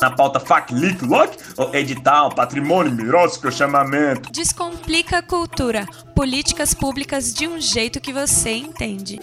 Na pauta FAC, LIC, LOC, edital, patrimônio, mirótico, chamamento. Descomplica a cultura. Políticas públicas de um jeito que você entende.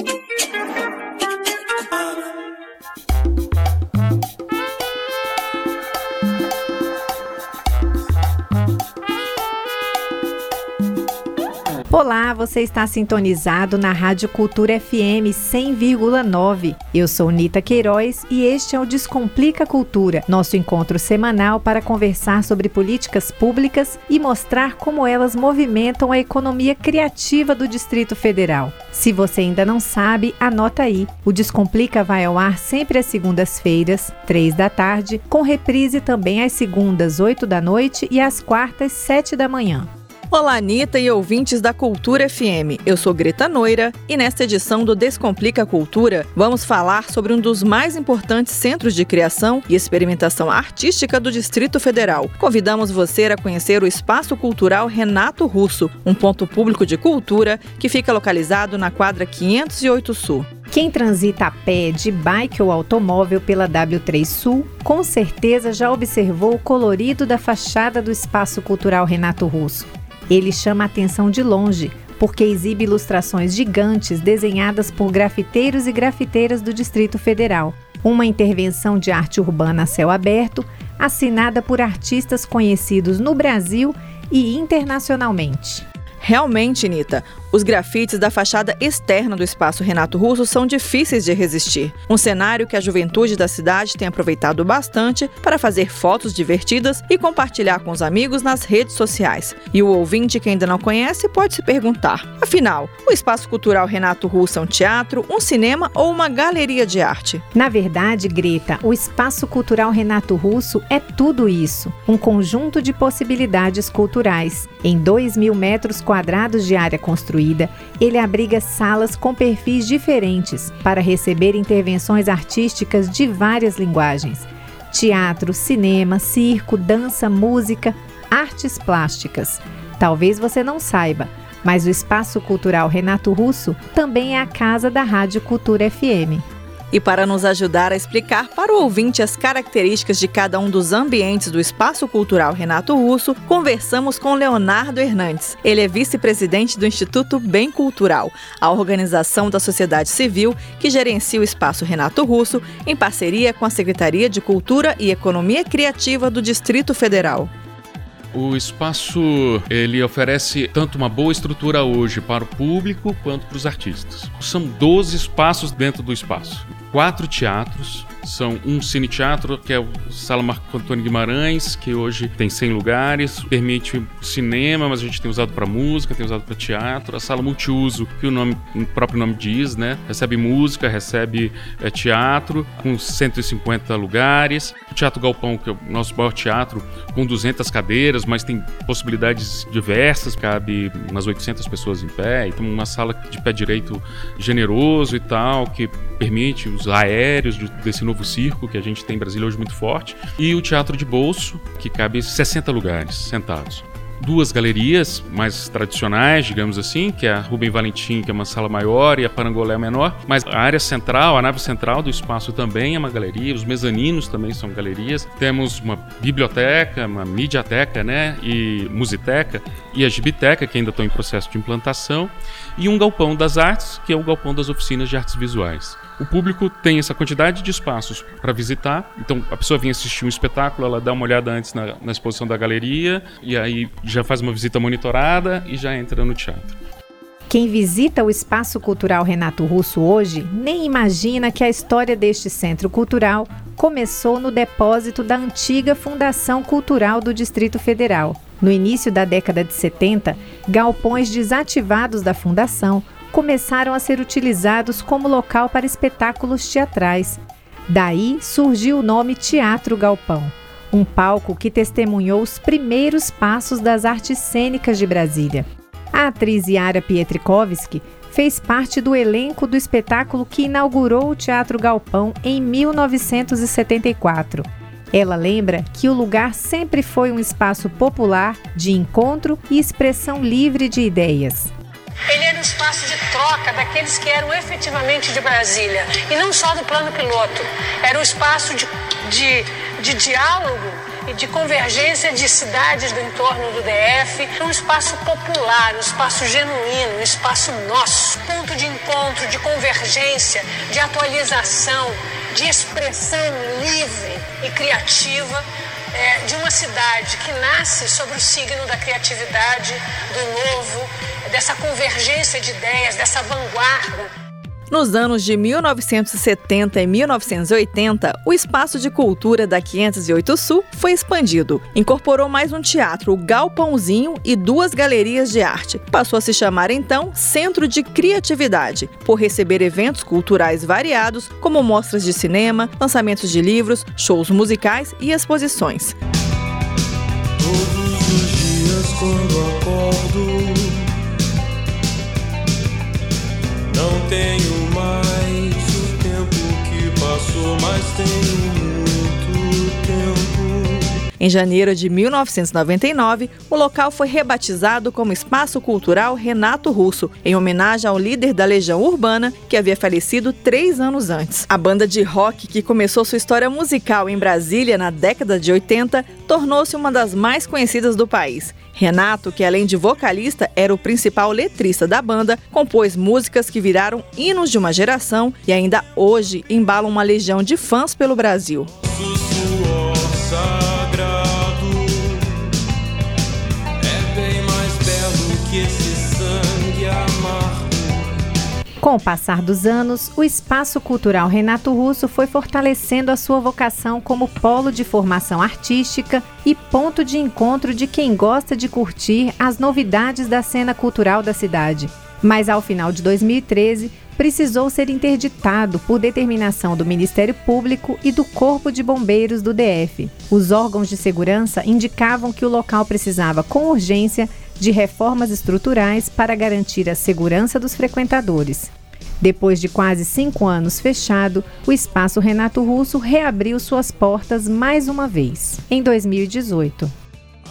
Olá, você está sintonizado na Rádio Cultura FM 100,9. Eu sou Nita Queiroz e este é o Descomplica Cultura, nosso encontro semanal para conversar sobre políticas públicas e mostrar como elas movimentam a economia criativa do Distrito Federal. Se você ainda não sabe, anota aí. O Descomplica vai ao ar sempre às segundas-feiras, três da tarde, com reprise também às segundas, oito da noite e às quartas, sete da manhã. Olá, Anitta e ouvintes da Cultura FM. Eu sou Greta Noira e nesta edição do Descomplica Cultura vamos falar sobre um dos mais importantes centros de criação e experimentação artística do Distrito Federal. Convidamos você a conhecer o Espaço Cultural Renato Russo, um ponto público de cultura que fica localizado na quadra 508 Sul. Quem transita a pé, de bike ou automóvel pela W3 Sul, com certeza já observou o colorido da fachada do Espaço Cultural Renato Russo. Ele chama a atenção de longe, porque exibe ilustrações gigantes desenhadas por grafiteiros e grafiteiras do Distrito Federal. Uma intervenção de arte urbana a céu aberto, assinada por artistas conhecidos no Brasil e internacionalmente. Realmente, Nita, os grafites da fachada externa do espaço Renato Russo são difíceis de resistir. Um cenário que a juventude da cidade tem aproveitado bastante para fazer fotos divertidas e compartilhar com os amigos nas redes sociais. E o ouvinte que ainda não conhece pode se perguntar: afinal, o espaço cultural Renato Russo é um teatro, um cinema ou uma galeria de arte? Na verdade, Greta, o espaço cultural Renato Russo é tudo isso: um conjunto de possibilidades culturais. Em 2 mil metros quadrados, de área construída, ele abriga salas com perfis diferentes para receber intervenções artísticas de várias linguagens: teatro, cinema, circo, dança, música, artes plásticas. Talvez você não saiba, mas o Espaço Cultural Renato Russo também é a casa da Rádio Cultura FM. E para nos ajudar a explicar para o ouvinte as características de cada um dos ambientes do Espaço Cultural Renato Russo, conversamos com Leonardo Hernandes. Ele é vice-presidente do Instituto Bem Cultural, a organização da sociedade civil que gerencia o Espaço Renato Russo em parceria com a Secretaria de Cultura e Economia Criativa do Distrito Federal. O espaço ele oferece tanto uma boa estrutura hoje para o público quanto para os artistas. São 12 espaços dentro do espaço quatro teatros. São um cine-teatro, que é o Sala Marco Antônio Guimarães, que hoje tem 100 lugares, permite cinema, mas a gente tem usado para música, tem usado para teatro. A sala multiuso, que o, nome, o próprio nome diz, né? Recebe música, recebe é, teatro, com 150 lugares. O Teatro Galpão, que é o nosso maior teatro, com 200 cadeiras, mas tem possibilidades diversas, cabe umas 800 pessoas em pé. Então, uma sala de pé direito generoso e tal, que permite os aéreos desse novo circo que a gente tem em Brasília hoje muito forte, e o teatro de bolso, que cabe 60 lugares sentados duas galerias mais tradicionais, digamos assim, que é a Rubem Valentim, que é uma sala maior, e a Parangolé menor, mas a área central, a nave central do espaço também é uma galeria, os mezaninos também são galerias. Temos uma biblioteca, uma mediateca, né, e musiteca, e a gibiteca, que ainda estão em processo de implantação, e um galpão das artes, que é o galpão das oficinas de artes visuais. O público tem essa quantidade de espaços para visitar, então a pessoa vem assistir um espetáculo, ela dá uma olhada antes na, na exposição da galeria, e aí já faz uma visita monitorada e já entra no teatro. Quem visita o Espaço Cultural Renato Russo hoje nem imagina que a história deste centro cultural começou no depósito da antiga Fundação Cultural do Distrito Federal. No início da década de 70, galpões desativados da fundação começaram a ser utilizados como local para espetáculos teatrais. Daí surgiu o nome Teatro Galpão um palco que testemunhou os primeiros passos das artes cênicas de Brasília. A atriz Yara Pietrikovski fez parte do elenco do espetáculo que inaugurou o Teatro Galpão em 1974. Ela lembra que o lugar sempre foi um espaço popular de encontro e expressão livre de ideias. Ele era um espaço de troca daqueles que eram efetivamente de Brasília, e não só do plano piloto. Era um espaço de, de de diálogo e de convergência de cidades do entorno do DF, um espaço popular, um espaço genuíno, um espaço nosso, ponto de encontro, de convergência, de atualização, de expressão livre e criativa é, de uma cidade que nasce sobre o signo da criatividade, do novo, dessa convergência de ideias, dessa vanguarda. Nos anos de 1970 e 1980, o espaço de cultura da 508 Sul foi expandido. Incorporou mais um teatro, o Galpãozinho e duas galerias de arte. Passou a se chamar então Centro de Criatividade, por receber eventos culturais variados, como mostras de cinema, lançamentos de livros, shows musicais e exposições. Todos os dias quando acordo Não tenho mais o tempo que passou, mas tenho. Em janeiro de 1999, o local foi rebatizado como Espaço Cultural Renato Russo, em homenagem ao líder da Legião Urbana, que havia falecido três anos antes. A banda de rock, que começou sua história musical em Brasília na década de 80, tornou-se uma das mais conhecidas do país Renato, que além de vocalista, era o principal letrista da banda, compôs músicas que viraram hinos de uma geração e ainda hoje embalam uma legião de fãs pelo Brasil. Com o passar dos anos, o Espaço Cultural Renato Russo foi fortalecendo a sua vocação como polo de formação artística e ponto de encontro de quem gosta de curtir as novidades da cena cultural da cidade. Mas ao final de 2013, precisou ser interditado por determinação do Ministério Público e do Corpo de Bombeiros do DF. Os órgãos de segurança indicavam que o local precisava, com urgência, de reformas estruturais para garantir a segurança dos frequentadores. Depois de quase cinco anos fechado, o Espaço Renato Russo reabriu suas portas mais uma vez, em 2018.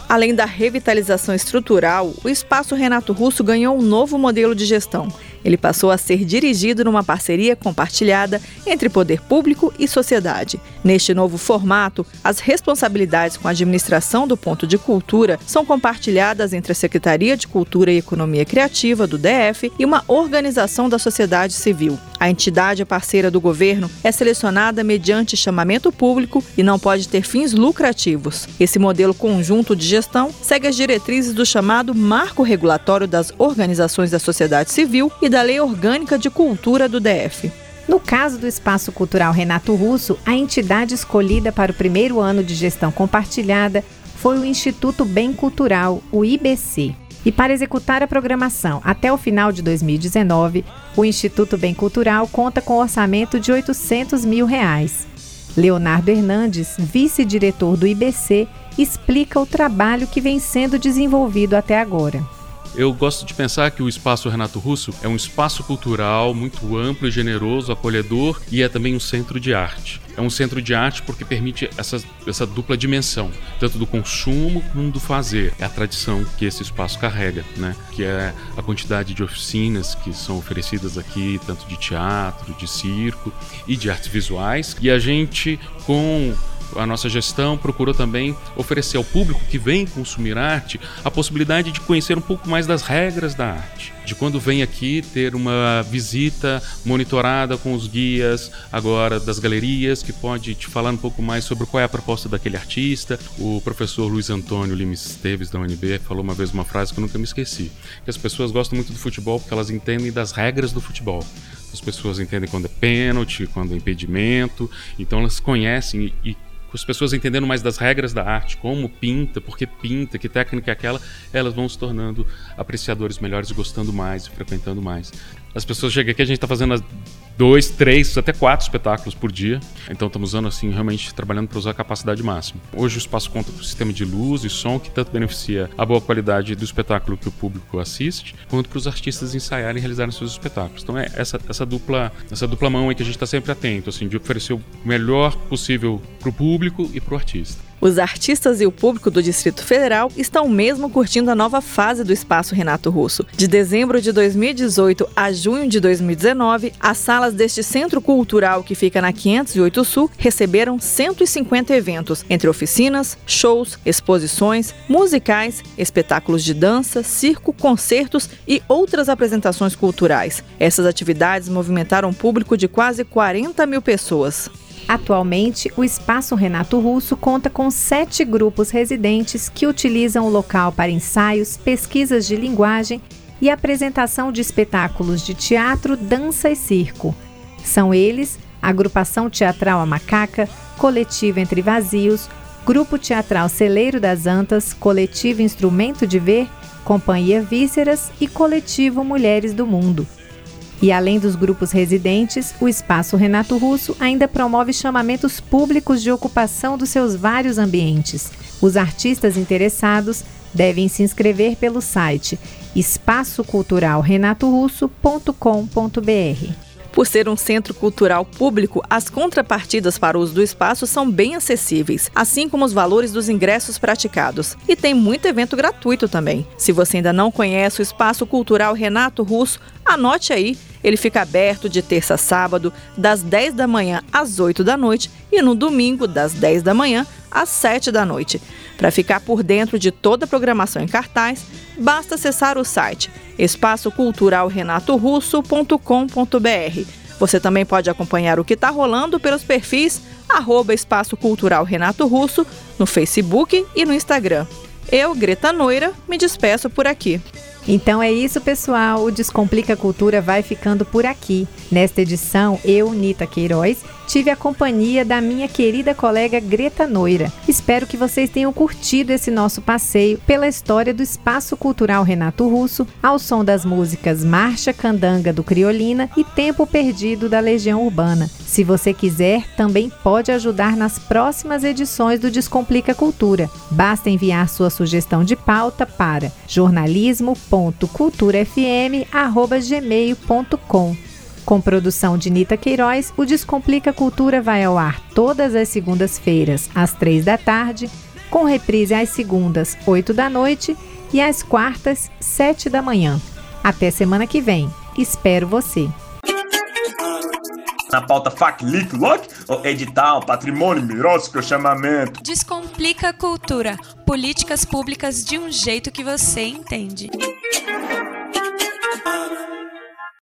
Além da revitalização estrutural, o Espaço Renato Russo ganhou um novo modelo de gestão. Ele passou a ser dirigido numa parceria compartilhada entre poder público e sociedade. Neste novo formato, as responsabilidades com a administração do ponto de cultura são compartilhadas entre a Secretaria de Cultura e Economia Criativa do DF e uma organização da sociedade civil. A entidade parceira do governo é selecionada mediante chamamento público e não pode ter fins lucrativos. Esse modelo conjunto de gestão segue as diretrizes do chamado Marco Regulatório das Organizações da Sociedade Civil e da Lei Orgânica de Cultura do DF. No caso do Espaço Cultural Renato Russo, a entidade escolhida para o primeiro ano de gestão compartilhada foi o Instituto Bem Cultural, o IBC. E para executar a programação até o final de 2019, o Instituto Bem Cultural conta com um orçamento de 800 mil reais. Leonardo Hernandes, vice-diretor do IBC, explica o trabalho que vem sendo desenvolvido até agora. Eu gosto de pensar que o Espaço Renato Russo é um espaço cultural muito amplo e generoso, acolhedor e é também um centro de arte. É um centro de arte porque permite essa, essa dupla dimensão, tanto do consumo como do fazer. É a tradição que esse espaço carrega, né? que é a quantidade de oficinas que são oferecidas aqui, tanto de teatro, de circo e de artes visuais. E a gente, com a nossa gestão procurou também oferecer ao público que vem consumir arte a possibilidade de conhecer um pouco mais das regras da arte. De quando vem aqui ter uma visita monitorada com os guias agora das galerias, que pode te falar um pouco mais sobre qual é a proposta daquele artista. O professor Luiz Antônio Lima Esteves da UNB falou uma vez uma frase que eu nunca me esqueci: que as pessoas gostam muito do futebol porque elas entendem das regras do futebol. As pessoas entendem quando é pênalti, quando é impedimento, então elas conhecem e as pessoas entendendo mais das regras da arte, como pinta, por que pinta, que técnica é aquela, elas vão se tornando apreciadores melhores, gostando mais, frequentando mais. As pessoas chegam aqui, a gente está fazendo dois, três, até quatro espetáculos por dia. Então estamos usando assim, realmente trabalhando para usar a capacidade máxima. Hoje o espaço conta com um sistema de luz e som que tanto beneficia a boa qualidade do espetáculo que o público assiste, quanto para os artistas ensaiarem e realizarem seus espetáculos. Então é essa, essa dupla essa dupla mão aí que a gente está sempre atento, assim, de oferecer o melhor possível para o público e para o artista. Os artistas e o público do Distrito Federal estão mesmo curtindo a nova fase do Espaço Renato Russo. De dezembro de 2018 a junho de 2019, as salas deste centro cultural que fica na 508 Sul receberam 150 eventos, entre oficinas, shows, exposições, musicais, espetáculos de dança, circo, concertos e outras apresentações culturais. Essas atividades movimentaram um público de quase 40 mil pessoas. Atualmente, o Espaço Renato Russo conta com sete grupos residentes que utilizam o local para ensaios, pesquisas de linguagem e apresentação de espetáculos de teatro, dança e circo. São eles a Agrupação Teatral A Macaca, Coletivo Entre Vazios, Grupo Teatral Celeiro das Antas, Coletivo Instrumento de Ver, Companhia Vísceras e Coletivo Mulheres do Mundo. E além dos grupos residentes, o Espaço Renato Russo ainda promove chamamentos públicos de ocupação dos seus vários ambientes. Os artistas interessados devem se inscrever pelo site espaçoculturalrenatorusso.com.br. Por ser um centro cultural público, as contrapartidas para o uso do espaço são bem acessíveis, assim como os valores dos ingressos praticados. E tem muito evento gratuito também. Se você ainda não conhece o Espaço Cultural Renato Russo, anote aí. Ele fica aberto de terça a sábado, das 10 da manhã às 8 da noite e no domingo, das 10 da manhã às 7 da noite. Para ficar por dentro de toda a programação em cartaz, basta acessar o site espaçoculturalrenatorusso.com.br. Você também pode acompanhar o que está rolando pelos perfis arroba Espaço Cultural Renato Russo no Facebook e no Instagram. Eu, Greta Noira, me despeço por aqui. Então é isso, pessoal. O Descomplica Cultura vai ficando por aqui. Nesta edição, eu, Nita Queiroz, tive a companhia da minha querida colega Greta Noira. Espero que vocês tenham curtido esse nosso passeio pela história do Espaço Cultural Renato Russo, ao som das músicas Marcha Candanga do Criolina e Tempo Perdido da Legião Urbana. Se você quiser, também pode ajudar nas próximas edições do Descomplica Cultura. Basta enviar sua sugestão de pauta para jornalismo.culturafm.gmail.com com produção de Nita Queiroz, o Descomplica Cultura vai ao ar todas as segundas-feiras, às três da tarde, com reprise às segundas, oito da noite e às quartas, sete da manhã. Até semana que vem. Espero você. Na pauta FAC, LIC, LOC, edital, patrimônio, mirócico, chamamento. Descomplica a cultura. Políticas públicas de um jeito que você entende.